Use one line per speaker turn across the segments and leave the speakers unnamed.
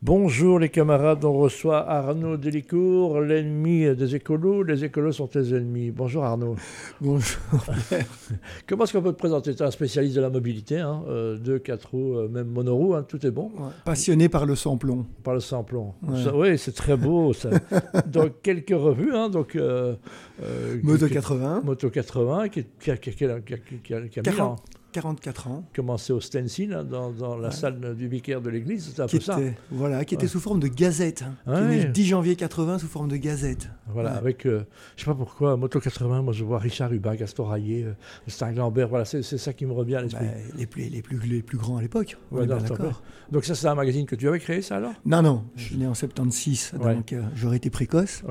Bonjour les camarades, on reçoit Arnaud Delicourt, l'ennemi des écolos. Les écolos sont tes ennemis. Bonjour Arnaud.
Bonjour.
Comment est-ce qu'on peut te présenter? Tu es un spécialiste de la mobilité, hein, euh, deux, quatre roues, euh, même monoroue, hein, tout est bon.
Passionné par le samplon.
Par le samplon. oui, c'est très beau ça. donc quelques revues, hein, donc... Euh,
Moto 80.
Moto 80, qui, qui, qui, qui a, qui a 40,
44 ans.
Commencé au stencil hein, dans, la salle du vicaire de l'église, c'était un peu ça.
Voilà, qui était sous forme de gazette. Hein, qui est le 10 janvier 80 sous forme de gazette.
Voilà, avec, euh, je sais pas pourquoi, Moto 80, moi je vois Richard Hubin, Gaston Rayet, euh, Lambert, voilà, c'est ça qui me revient à l'esprit. Bah,
les, plus, les, plus, les plus grands à l'époque,
d'accord. Donc ça, c'est un magazine que tu avais créé, ça alors?
Non, non, je suis né en 76, donc euh, j'aurais été précoce.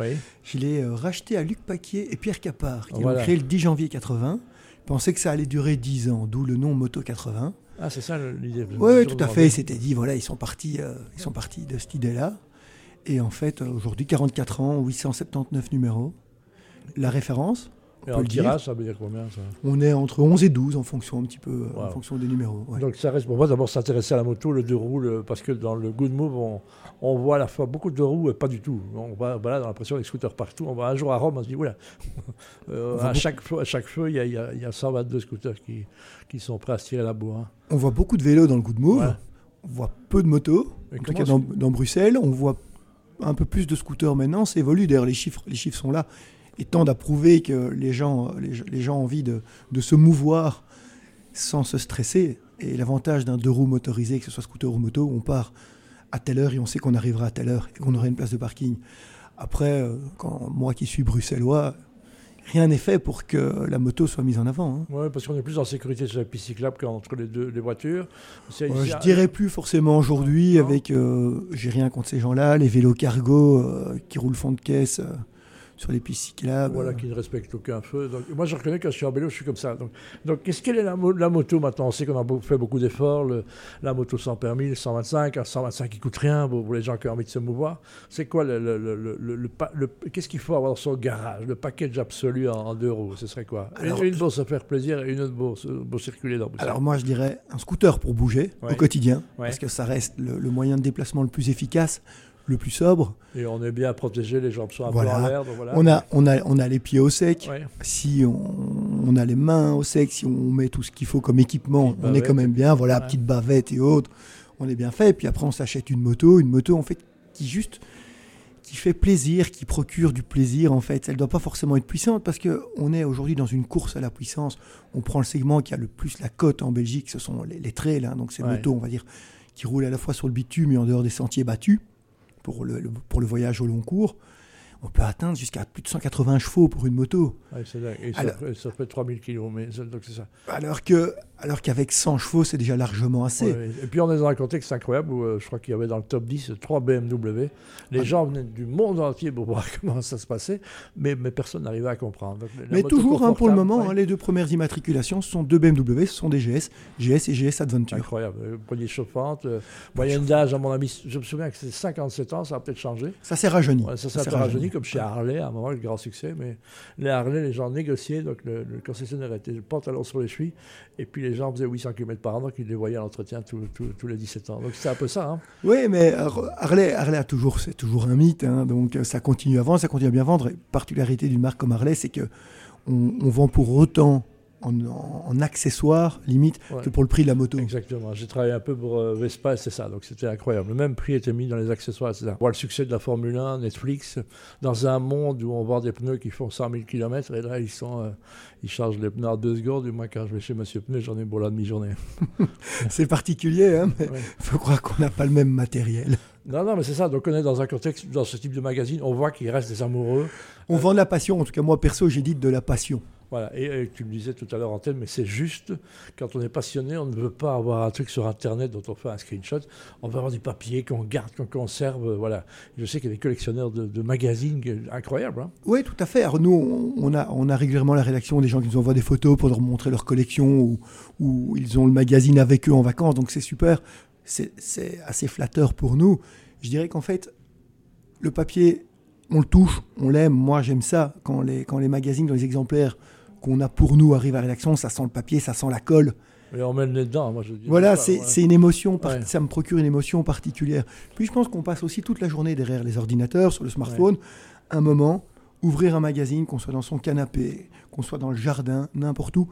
Je l'ai racheté à Luc Paquier et Pierre Capard, qui ont créé le 10 janvier 80 pensait que ça allait durer 10 ans, d'où le nom Moto 80.
Ah, c'est ça l'idée
Oui, tout à fait. Ils s'étaient dit, voilà, ils sont partis, euh, ils sont partis de cette idée-là. Et en fait, aujourd'hui, 44 ans, 879 numéros. La référence,
et en tirage, ça veut dire combien ça?
On est entre 11 et 12 en fonction un petit peu en fonction des numéros.
Donc ça reste pour moi d'abord s'intéresser à la moto, le deux roues, parce que dans le Good Move, on, voit à la fois beaucoup de deux roues et pas du tout. On va voilà, dans l'impression des scooters partout. On va un jour à Rome, on se dit, oula, euh, à, chaque feu, à chaque feu, il y a, y, a, 122 scooters qui, qui sont prêts à se tirer la boue. Hein.
On voit beaucoup de vélos dans le Good Move. On voit peu de motos. en tout cas, dans, dans Bruxelles, on voit un peu plus de scooters maintenant. Ça évolue. D'ailleurs, les chiffres, les chiffres sont là et tendent à prouver que les gens, les, gens ont envie de, de, se mouvoir sans se stresser. Et l'avantage d'un deux roues motorisé, que ce soit scooter ou moto, on part à telle heure et on sait qu'on arrivera à telle heure et qu'on aura une place de parking. Après, euh, quand moi qui suis bruxellois, rien n'est fait pour que la moto soit mise en avant. Hein.
Oui, parce qu'on est plus en sécurité sur la piste cyclable qu'entre les deux les voitures.
Ouais, je dirais plus forcément aujourd'hui, avec, euh, j'ai rien contre ces gens-là, les vélos cargo euh, qui roulent fond de caisse sur les pistes cyclables.
Voilà, qui ne respectent aucun feu. Donc, moi, je reconnais que je suis en vélo, je suis comme ça. Donc, donc qu'est-ce qu'elle est la, la, moto maintenant? On sait qu'on a fait beaucoup d'efforts. La moto sans permis, le 125, un 125 qui coûte rien pour, les gens qui ont envie de se mouvoir. C'est quoi le, le, le, Qu'est-ce qu'il faut avoir dans son garage? Le package absolu en, deux roues, ce serait quoi? Alors, Une pour se faire plaisir et une autre pour, pour circuler dans
Alors, moi, je dirais un scooter pour bouger au quotidien, parce que ça reste le moyen de déplacement le plus efficace le plus sobre.
Et on est bien protégé, les jambes sont un peu en l'air.
On, a, on, a, on a les pieds au sec. Si on, on, a les mains au sec, si on met tout ce qu'il faut comme équipement, on est quand même bien. Voilà, petite bavette et autres, on est bien fait. Puis après, on s'achète une moto, une moto en fait qui juste qui fait plaisir, qui procure du plaisir en fait. Elle ne doit pas forcément être puissante parce qu'on est aujourd'hui dans une course à la puissance. On prend le segment qui a le plus la cote en Belgique, ce sont les, trails, hein. donc ces motos, on va dire, qui roulent à la fois sur le bitume et en dehors des sentiers battus pour le, pour le voyage au long cours on peut atteindre jusqu'à plus de 180 chevaux pour une moto.
et ça, fait 3000 km, mais donc c'est ça.
Alors que, alors qu'avec 100 chevaux, c'est déjà largement assez.
et puis on est dans un contexte incroyable où euh, je crois qu'il y avait dans le top 10 trois BMW. Les ah. gens venaient du monde entier pour voir comment ça se passait, mais, mais personne n'arrivait à comprendre.
mais toujours, hein, pour le moment, hein, les deux premières immatriculations, sont deux BMW, ce sont des GS, GS et GS Adventure.
Incroyable. Euh, poignée chauffante, euh, moyenne d'âge, à mon ami, je me souviens que c'est 57 ans, ça a peut-être changé.
Ça s'est rajeuni.
ça s'est rajeuni comme chez Harley, à un moment, le grand succès. Mais les Harley, les gens négociaient, donc le, concessionnaire était le pantalon sur les chevilles, et puis les gens faisaient 800 km par an, donc ils les voyaient à l'entretien tous les 17 ans. Donc c'est un peu ça. Hein.
Oui, mais Harley, Harley a toujours, c'est toujours un mythe, hein. donc ça continue à vendre, ça continue à bien vendre. Et particularité d'une marque comme Harley, c'est que on vend pour autant en, accessoire, limite, que pour le prix de la moto.
Exactement. J'ai travaillé un peu pour euh, Vespa c'est ça. Donc c'était incroyable. Le même prix était mis dans les accessoires, etc. Voir le succès de la Formule 1, Netflix, dans un monde où on vend des pneus qui font 100 000 km, et là, ils, sont, euh, ils chargent les pneus à deux secondes. Du moins, quand je vais chez Monsieur Pneu, j'en ai pour la demi-journée.
c'est particulier, hein, mais il faut croire qu'on n'a pas le même matériel.
Non, non, mais c'est ça. Donc on est dans un contexte, dans ce type de magazine, on voit qu'il reste des amoureux.
On vend de la passion. En tout cas, moi, perso, j'ai dit de la passion.
Voilà, et, tu le disais tout à l'heure en tête, mais c'est juste, quand on est passionné, on ne veut pas avoir un truc sur Internet dont on fait un screenshot, on veut avoir du papier qu'on garde, qu'on conserve, voilà. Je sais qu'il y a des collectionneurs de, magazines incroyables. Hein.
Oui, tout à fait. Alors nous, on a, on a régulièrement la rédaction des gens qui nous envoient des photos pour leur montrer leur collection, ou, ils ont le magazine avec eux en vacances, donc c'est super, c'est assez flatteur pour nous. Je dirais qu'en fait, le papier, on le touche, on l'aime, moi j'aime ça, quand les, quand les magazines, dans les exemplaires qu'on a pour nous arrive à rédaction, ça sent le papier, ça sent la colle.
Et on met le nez dedans, moi je dis.
Voilà, c'est une émotion, ça me procure une émotion particulière. Puis je pense qu'on passe aussi toute la journée derrière les ordinateurs, sur le smartphone. Un moment, ouvrir un magazine, qu'on soit dans son canapé, qu'on soit dans le jardin, n'importe où,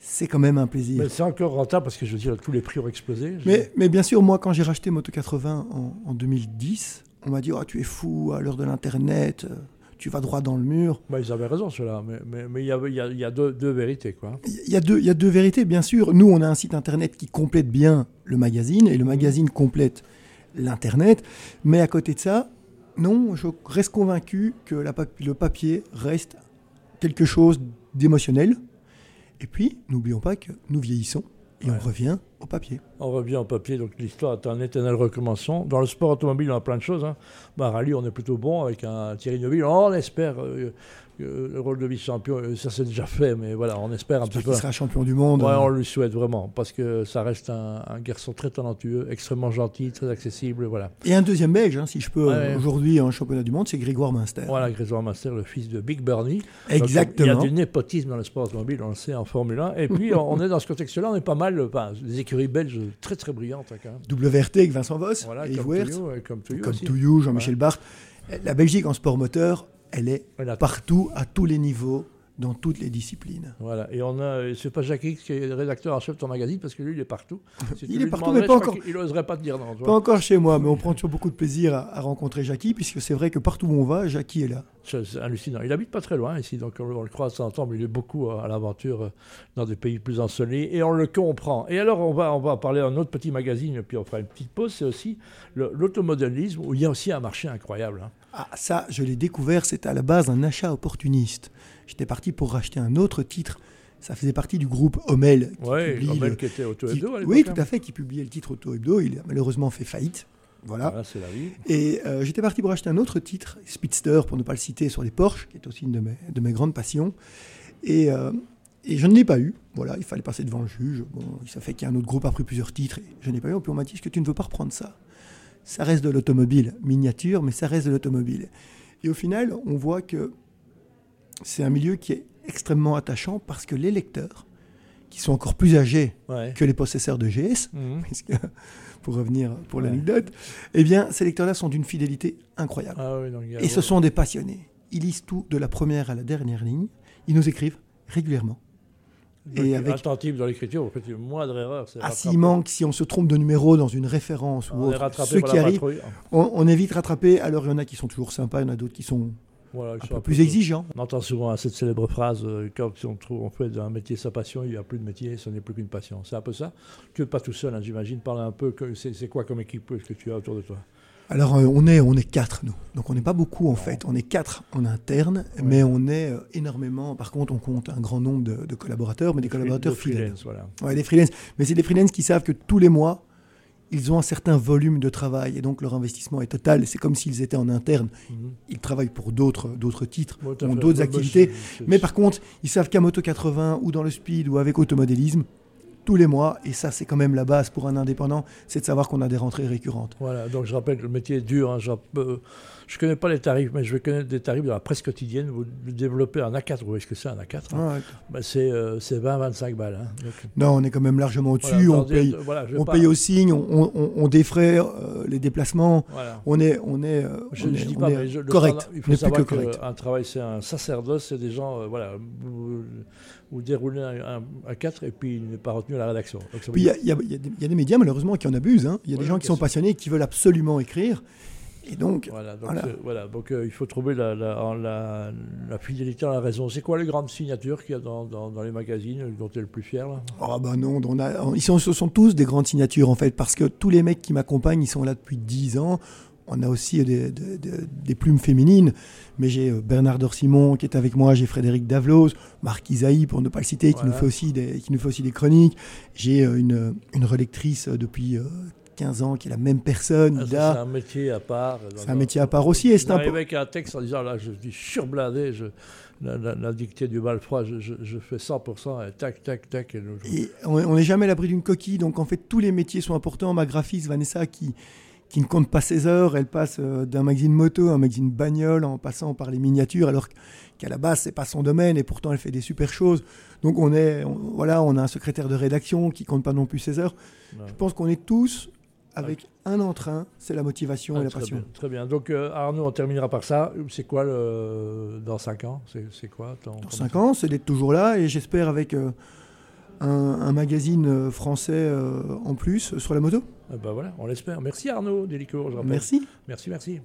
c'est quand même un plaisir.
Mais c'est encore rentable parce que je veux dire, tous les prix ont explosé.
Mais, mais, bien sûr, moi, quand j'ai racheté Moto 80 en, en 2010, on m'a dit oh, Tu es fou à l'heure de l'Internet, tu vas droit dans le mur.
Bah, ils avaient raison, cela. Mais il mais, y, a, y, a, deux, deux, vérités.
Il y, a deux, y a deux vérités, bien sûr. Nous, on a un site Internet qui complète bien le magazine et le mmh. magazine complète l'Internet. Mais à côté de ça, non, je reste convaincu que la, le papier reste quelque chose d'émotionnel. Et puis, n'oublions pas que nous vieillissons et on revient au papier.
On revient au papier, donc l'histoire est un éternel recommencement. Dans le sport automobile, on a plein de choses. Hein. Bah, rallye, on est plutôt bon avec un Thierry Neuville. On espère euh, le rôle de vice-champion, euh, ça c'est déjà fait, mais voilà, on espère un petit peu.
Il sera champion du monde.
Ouais, on lui souhaite vraiment, parce que ça reste un, garçon très talentueux, extrêmement gentil, très accessible, voilà.
Et un deuxième belge, hein, si je peux, aujourd'hui en championnat du monde, c'est Grégoire Minster.
Voilà, Grégoire Minster, le fils de Big Bernie.
Exactement.
il y a du népotisme dans le sport automobile, on le sait, en Formule 1. Et puis, on est dans ce contexte-là, on est pas mal, enfin, des écuries belges très très brillantes. Hein, quand même.
WRT avec Vincent Voss,
voilà,
et
comme
Touillou, Jean-Michel Barthes. La Belgique en sport moteur, elle est partout, à tous les niveaux, dans toutes les disciplines.
Voilà, et on a, c'est pas Jacques qui est rédacteur en chef de ton magazine, parce que lui, il est partout.
il est partout, mais pas encore.
Il n'oserait pas te dire non.
Pas encore chez moi, mais on prend toujours beaucoup de plaisir à, rencontrer Jackie, puisque c'est vrai que partout où on va, Jackie est là.
C'est hallucinant. Il habite pas très loin ici, donc on, le croise ensemble. Il est beaucoup à, l'aventure euh, dans des pays plus ensoleillés, et on le comprend. Et alors, on va, on va parler d'un autre petit magazine, puis on fera une petite pause. C'est aussi l'automodélisme, où il y a aussi un marché incroyable. Hein.
Ah, ça, je l'ai découvert, c'était à la base un achat opportuniste. J'étais parti pour racheter un autre titre. Ça faisait partie du groupe Hommel.
Oui, Hommel qui était Auto Hebdo à
Oui, tout à fait, qui publiait le titre Auto Hebdo. Il a malheureusement fait faillite. Voilà.
c'est la vie.
Et euh, j'étais parti pour acheter un autre titre, Speedster, pour ne pas le citer, sur les Porsche, qui est aussi une de mes, de mes grandes passions. Et, euh, et je ne l'ai pas eu. Voilà, il fallait passer devant le juge. Bon, ça fait qu'un autre groupe a pris plusieurs titres. Et je n'ai pas eu. Et puis on m'a dit que tu ne veux pas reprendre ça? Ça reste de l'automobile, miniature, mais ça reste de l'automobile. Et au final, on voit que c'est un milieu qui est extrêmement attachant parce que les lecteurs, qui sont encore plus âgés que les possesseurs de GS, mhm. pour revenir pour l'anecdote, eh bien, ces lecteurs-là sont d'une fidélité incroyable.
Ah
Et ce sont des passionnés. Ils lisent tout de la première à la dernière ligne. Ils nous écrivent régulièrement.
Et avec attentif dans l'écriture, vous faites une moindre erreur.
Ah, s'il manque, si on se trompe de numéro dans une référence ou autre, ceux qui arrivent, on, est vite rattrapé. Alors il y en a qui sont toujours sympas, il y en a d'autres qui sont un peu plus exigeants.
On entend souvent cette célèbre phrase euh, quand on, trouve, on fait d'un métier sa passion, il n'y a plus de métier, ce n'est plus qu'une passion. C'est un peu ça. Tu n'es pas tout seul, hein, j'imagine. Parle un peu. C'est quoi comme équipe que tu as autour de toi?
Alors euh, on est on est quatre nous, donc on n'est pas beaucoup en fait. On est quatre en interne, mais on est euh, énormément. Par contre, on compte un grand nombre de, collaborateurs, mais des, collaborateurs fidèles. Voilà. Ouais, des freelance. Mais c'est des freelance qui savent que tous les mois, ils ont un certain volume de travail et donc leur investissement est total. C'est comme s'ils étaient en interne. Mhm. Ils travaillent pour d'autres d'autres titres, ont d'autres activités. Mais par contre, ils savent qu'à Moto 80 ou dans le speed ou avec automodélisme, tous les mois. Et ça, c'est quand même la base pour un indépendant, c'est de savoir qu'on a des rentrées récurrentes.
Voilà, donc je rappelle que le métier est dur. Hein, je ne connais pas les tarifs, mais je vais connaître des tarifs de la presse quotidienne. Vous développez un A4, vous voyez ce que c'est un A4 hein. ben, C'est 20-25 euh, balles. Hein,
non, on est quand même largement au-dessus. on paye, on paye au signe, on, on, défraie euh, les déplacements. On est, on est, euh, je, dis pas, mais correct.
il faut savoir qu'un travail, c'est un sacerdoce, c'est des gens, voilà ou dérouler un, un, 4 et puis il n'est pas retenu à la rédaction.
il y, y, a des médias malheureusement qui en abusent. Hein. Il y a des gens qui sont passionnés et qui veulent absolument écrire. Et donc,
voilà, donc, voilà. donc euh, il faut trouver la, la, la, fidélité à la raison. C'est quoi les grandes signatures qu'il y a dans, dans, les magazines dont tu es le plus fier là?
Ah ben non, on a, ils sont, ce sont tous des grandes signatures en fait, parce que tous les mecs qui m'accompagnent, ils sont là depuis 10 ans on a aussi des, plumes féminines, mais j'ai euh, Bernard Dorsimon qui est avec moi, j'ai Frédéric Davlos, Marc Isaïe, pour ne pas le citer, qui, nous, fait aussi des, qui nous fait aussi des chroniques. J'ai euh, une, une, relectrice depuis 15 euh, ans qui est la même personne.
Ah, c'est un métier à part.
C'est un métier à part aussi.
Et c'est un avec un texte en disant là, je suis surblindé, je, la, dictée du Malfroid, je, je, fais 100%, et tac, tac, tac.
Et, on n'est jamais à l'abri d'une coquille, donc en fait, tous les métiers sont importants. Ma graphiste, Vanessa, qui qui ne compte pas ses heures. Elle passe d'un magazine moto à un magazine bagnole en passant par les miniatures, alors qu'à la base, c'est pas son domaine et pourtant elle fait des super choses. Donc on est, voilà, on a un secrétaire de rédaction qui compte pas non plus ses heures. Je pense qu'on est tous avec un entrain, c'est la motivation et la
très
passion.
Bien, très bien. Donc euh, Arnaud, on terminera par ça. C'est quoi le... dans 5 ans? C'est quoi
Dans 5 ans, c'est d'être toujours là et j'espère avec euh, un, magazine euh, français en plus sur la moto?
ben voilà, on l'espère. Merci Arnaud Délicourt,
Merci.
Merci, merci.